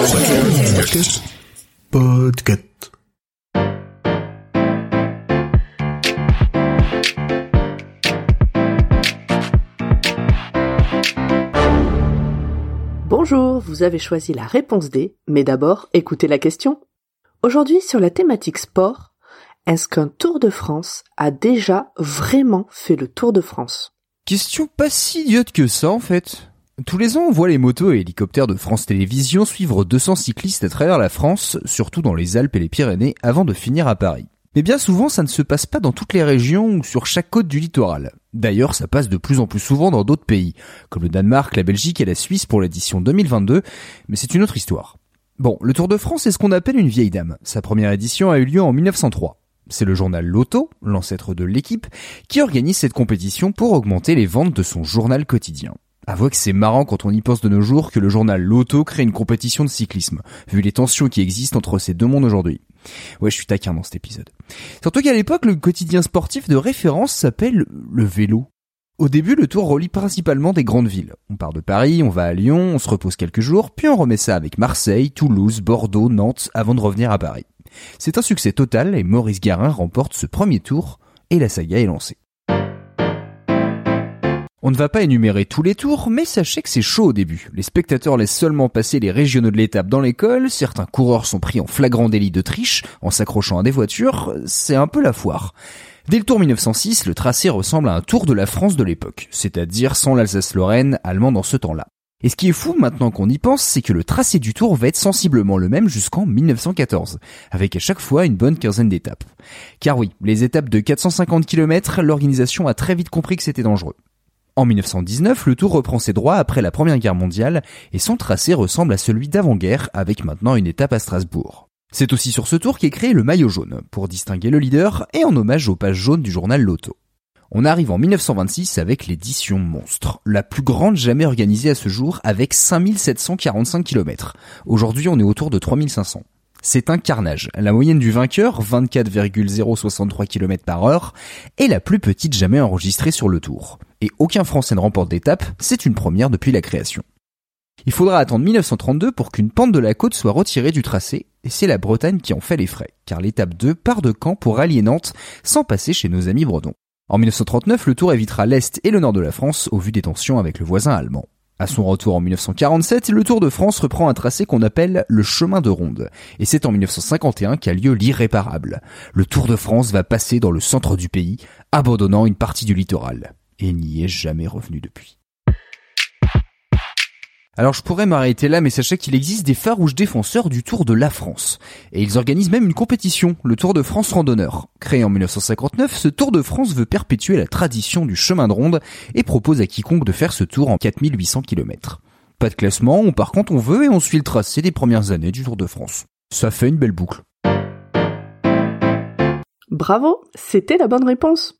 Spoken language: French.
Podcast. Podcast. Bonjour, vous avez choisi la réponse D, mais d'abord écoutez la question. Aujourd'hui sur la thématique sport, est-ce qu'un Tour de France a déjà vraiment fait le Tour de France? Question pas si idiote que ça en fait. Tous les ans, on voit les motos et hélicoptères de France Télévisions suivre 200 cyclistes à travers la France, surtout dans les Alpes et les Pyrénées, avant de finir à Paris. Mais bien souvent, ça ne se passe pas dans toutes les régions ou sur chaque côte du littoral. D'ailleurs, ça passe de plus en plus souvent dans d'autres pays, comme le Danemark, la Belgique et la Suisse pour l'édition 2022, mais c'est une autre histoire. Bon, le Tour de France est ce qu'on appelle une vieille dame. Sa première édition a eu lieu en 1903. C'est le journal Loto, l'ancêtre de l'équipe, qui organise cette compétition pour augmenter les ventes de son journal quotidien. Avouez que c'est marrant quand on y pense de nos jours que le journal Loto crée une compétition de cyclisme, vu les tensions qui existent entre ces deux mondes aujourd'hui. Ouais, je suis taquin dans cet épisode. Surtout qu'à l'époque, le quotidien sportif de référence s'appelle le vélo. Au début, le tour relie principalement des grandes villes. On part de Paris, on va à Lyon, on se repose quelques jours, puis on remet ça avec Marseille, Toulouse, Bordeaux, Nantes, avant de revenir à Paris. C'est un succès total et Maurice Garin remporte ce premier tour et la saga est lancée. On ne va pas énumérer tous les tours, mais sachez que c'est chaud au début. Les spectateurs laissent seulement passer les régionaux de l'étape dans l'école, certains coureurs sont pris en flagrant délit de triche, en s'accrochant à des voitures, c'est un peu la foire. Dès le tour 1906, le tracé ressemble à un tour de la France de l'époque, c'est-à-dire sans l'Alsace-Lorraine allemand dans ce temps-là. Et ce qui est fou maintenant qu'on y pense, c'est que le tracé du tour va être sensiblement le même jusqu'en 1914, avec à chaque fois une bonne quinzaine d'étapes. Car oui, les étapes de 450 km, l'organisation a très vite compris que c'était dangereux. En 1919, le Tour reprend ses droits après la Première Guerre mondiale et son tracé ressemble à celui d'avant-guerre avec maintenant une étape à Strasbourg. C'est aussi sur ce tour qu'est créé le maillot jaune, pour distinguer le leader et en hommage aux pages jaunes du journal Loto. On arrive en 1926 avec l'édition monstre, la plus grande jamais organisée à ce jour avec 5745 km. Aujourd'hui on est autour de 3500. C'est un carnage. La moyenne du vainqueur, 24,063 km par heure, est la plus petite jamais enregistrée sur le tour. Et aucun Français ne remporte d'étape, c'est une première depuis la création. Il faudra attendre 1932 pour qu'une pente de la côte soit retirée du tracé, et c'est la Bretagne qui en fait les frais, car l'étape 2 part de Caen pour rallier Nantes sans passer chez nos amis bredons. En 1939, le tour évitera l'Est et le Nord de la France au vu des tensions avec le voisin allemand. À son retour en 1947, le Tour de France reprend un tracé qu'on appelle le chemin de ronde. Et c'est en 1951 qu'a lieu l'irréparable. Le Tour de France va passer dans le centre du pays, abandonnant une partie du littoral. Et n'y est jamais revenu depuis. Alors je pourrais m'arrêter là, mais sachez qu'il existe des farouches défenseurs du Tour de la France. Et ils organisent même une compétition, le Tour de France Randonneur. Créé en 1959, ce Tour de France veut perpétuer la tradition du chemin de ronde et propose à quiconque de faire ce tour en 4800 km. Pas de classement, on par contre on veut et on suit le tracé des premières années du Tour de France. Ça fait une belle boucle. Bravo, c'était la bonne réponse.